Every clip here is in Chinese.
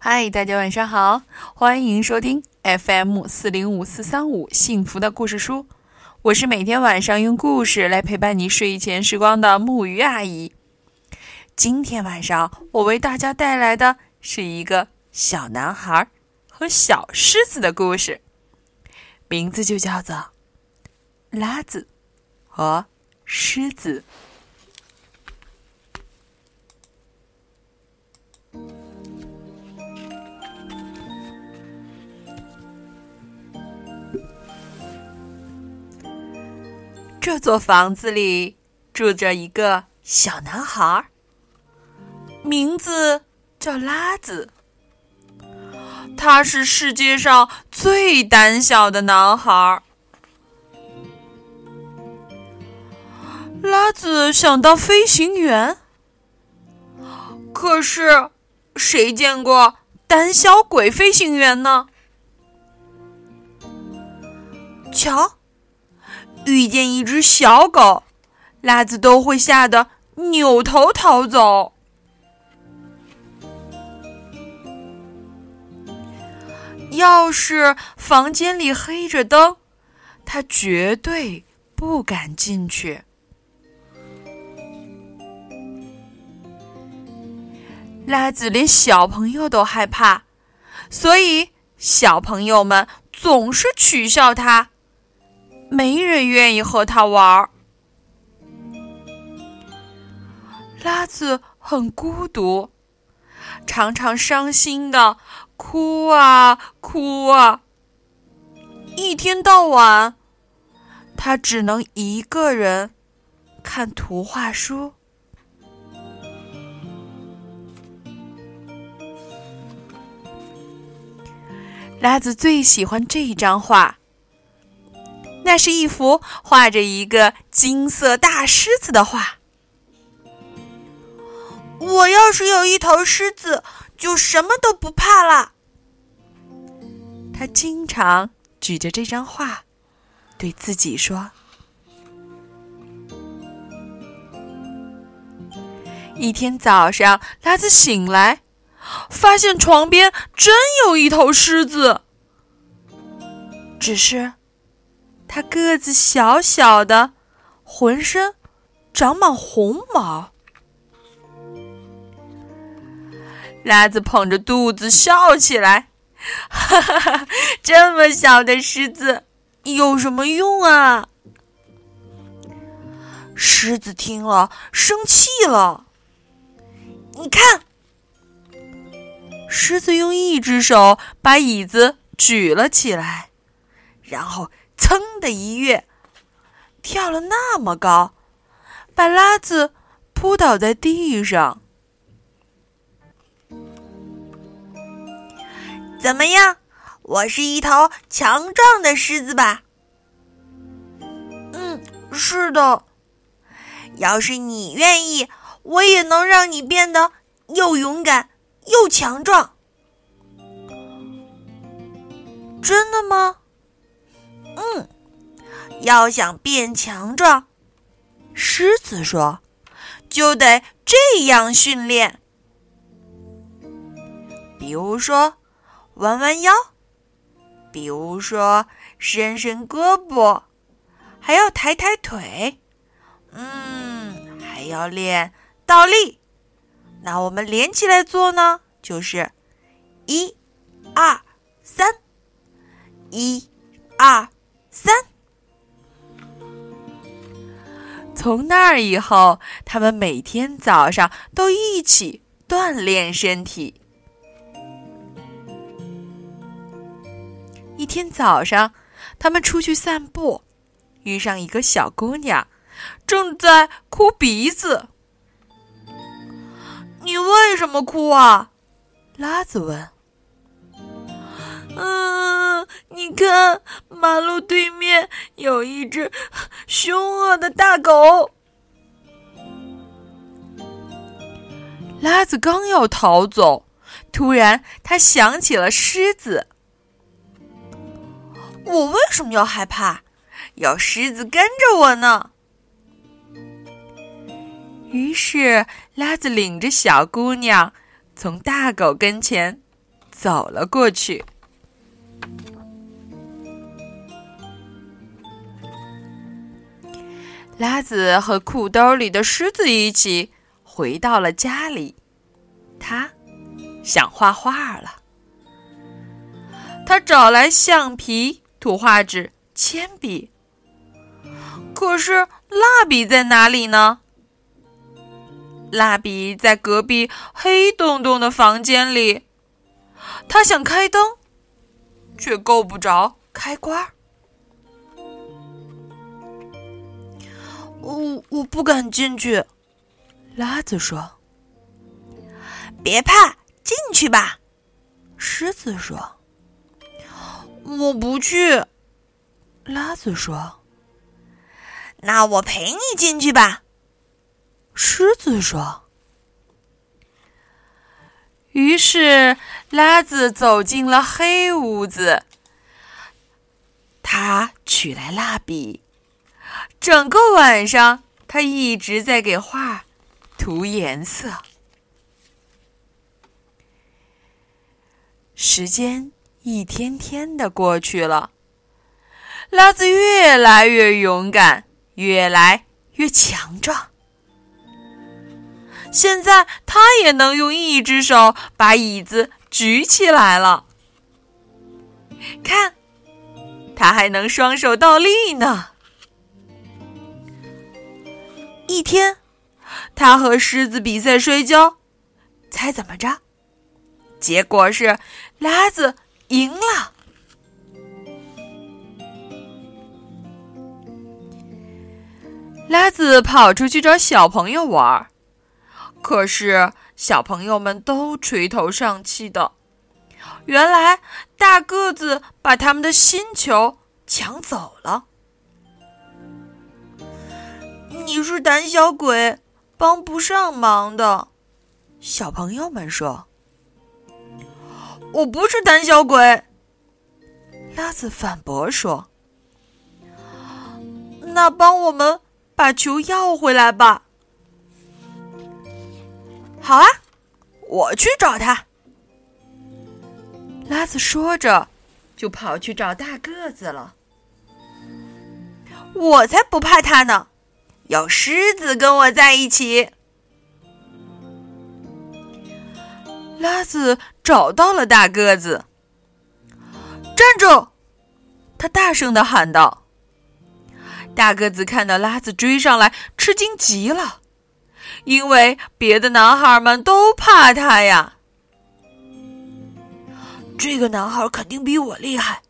嗨，大家晚上好，欢迎收听 FM 四零五四三五幸福的故事书。我是每天晚上用故事来陪伴你睡前时光的木鱼阿姨。今天晚上我为大家带来的是一个小男孩和小狮子的故事，名字就叫做《拉子和狮子》。这座房子里住着一个小男孩，名字叫拉子。他是世界上最胆小的男孩。拉子想当飞行员，可是谁见过胆小鬼飞行员呢？瞧。遇见一只小狗，拉子都会吓得扭头逃走。要是房间里黑着灯，他绝对不敢进去。拉子连小朋友都害怕，所以小朋友们总是取笑他。没人愿意和他玩儿，拉子很孤独，常常伤心的哭啊哭啊。一天到晚，他只能一个人看图画书。拉子最喜欢这张画。那是一幅画着一个金色大狮子的画。我要是有一头狮子，就什么都不怕了。他经常举着这张画，对自己说。一天早上，拉子醒来，发现床边真有一头狮子，只是。它个子小小的，浑身长满红毛。拉子捧着肚子笑起来，哈哈哈！这么小的狮子有什么用啊？狮子听了生气了。你看，狮子用一只手把椅子举了起来，然后。噌的一跃，跳了那么高，把拉子扑倒在地上。怎么样？我是一头强壮的狮子吧？嗯，是的。要是你愿意，我也能让你变得又勇敢又强壮。真的吗？嗯，要想变强壮，狮子说，就得这样训练。比如说，弯弯腰；比如说，伸伸胳膊；还要抬抬腿。嗯，还要练倒立。那我们连起来做呢？就是一、二、三，一、三。从那儿以后，他们每天早上都一起锻炼身体。一天早上，他们出去散步，遇上一个小姑娘，正在哭鼻子。“你为什么哭啊？”拉子问。嗯，你看，马路对面有一只凶恶的大狗。拉子刚要逃走，突然他想起了狮子。我为什么要害怕？有狮子跟着我呢。于是，拉子领着小姑娘从大狗跟前走了过去。拉子和裤兜里的狮子一起回到了家里，他想画画了。他找来橡皮、图画纸、铅笔，可是蜡笔在哪里呢？蜡笔在隔壁黑洞洞的房间里。他想开灯，却够不着开关。我我不敢进去，拉子说：“别怕，进去吧。”狮子说：“我不去。”拉子说：“那我陪你进去吧。”狮子说。于是，拉子走进了黑屋子。他取来蜡笔。整个晚上，他一直在给画涂颜色。时间一天天的过去了，拉子越来越勇敢，越来越强壮。现在，他也能用一只手把椅子举起来了。看，他还能双手倒立呢。一天，他和狮子比赛摔跤，猜怎么着？结果是拉子赢了。拉子跑出去找小朋友玩，可是小朋友们都垂头丧气的。原来大个子把他们的新球抢走了。你是胆小鬼，帮不上忙的。小朋友们说：“我不是胆小鬼。”拉子反驳说：“那帮我们把球要回来吧。”好啊，我去找他。拉子说着，就跑去找大个子了。我才不怕他呢！有狮子跟我在一起。拉子找到了大个子，站住！他大声的喊道。大个子看到拉子追上来，吃惊极了，因为别的男孩们都怕他呀。这个男孩肯定比我厉害，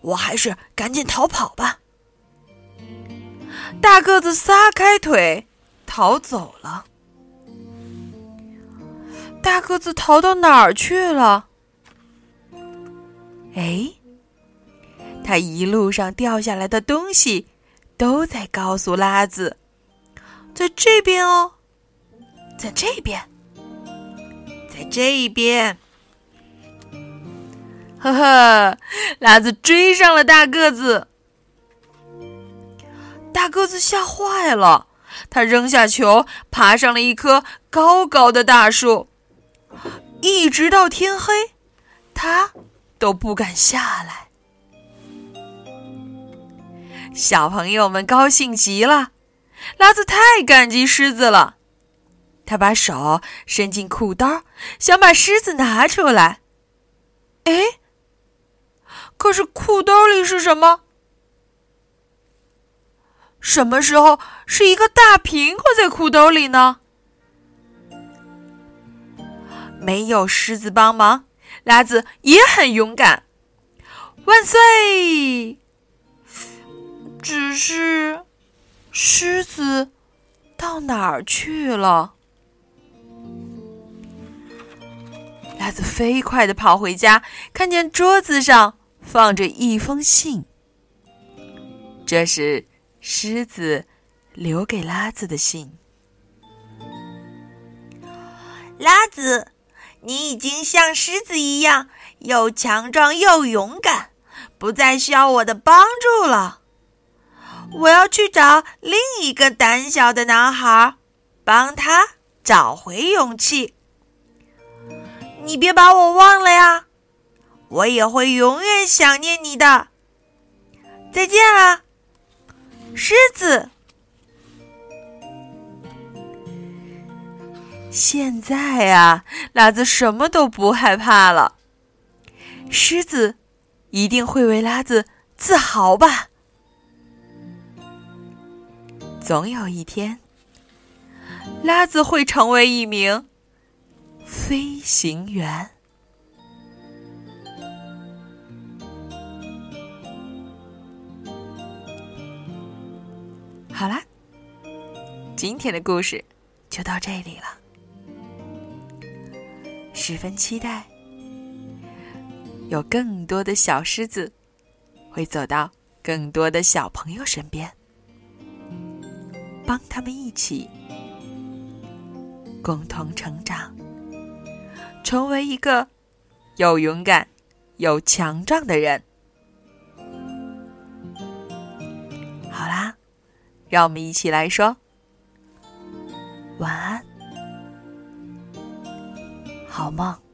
我还是赶紧逃跑吧。大个子撒开腿逃走了。大个子逃到哪儿去了？哎，他一路上掉下来的东西都在告诉拉子，在这边哦，在这边，在这一边。呵呵，拉子追上了大个子。大个子吓坏了，他扔下球，爬上了一棵高高的大树，一直到天黑，他都不敢下来。小朋友们高兴极了，拉子太感激狮子了，他把手伸进裤兜，想把狮子拿出来。哎，可是裤兜里是什么？什么时候是一个大苹果在裤兜里呢？没有狮子帮忙，拉子也很勇敢。万岁！只是狮子到哪儿去了？拉子飞快的跑回家，看见桌子上放着一封信。这是。狮子留给拉子的信。拉子，你已经像狮子一样又强壮又勇敢，不再需要我的帮助了。我要去找另一个胆小的男孩，帮他找回勇气。你别把我忘了呀！我也会永远想念你的。再见了，狮子。现在啊，拉子什么都不害怕了。狮子一定会为拉子自豪吧？总有一天，拉子会成为一名飞行员。今天的故事就到这里了。十分期待，有更多的小狮子会走到更多的小朋友身边，帮他们一起共同成长，成为一个又勇敢又强壮的人。好啦。让我们一起来说晚安，好梦。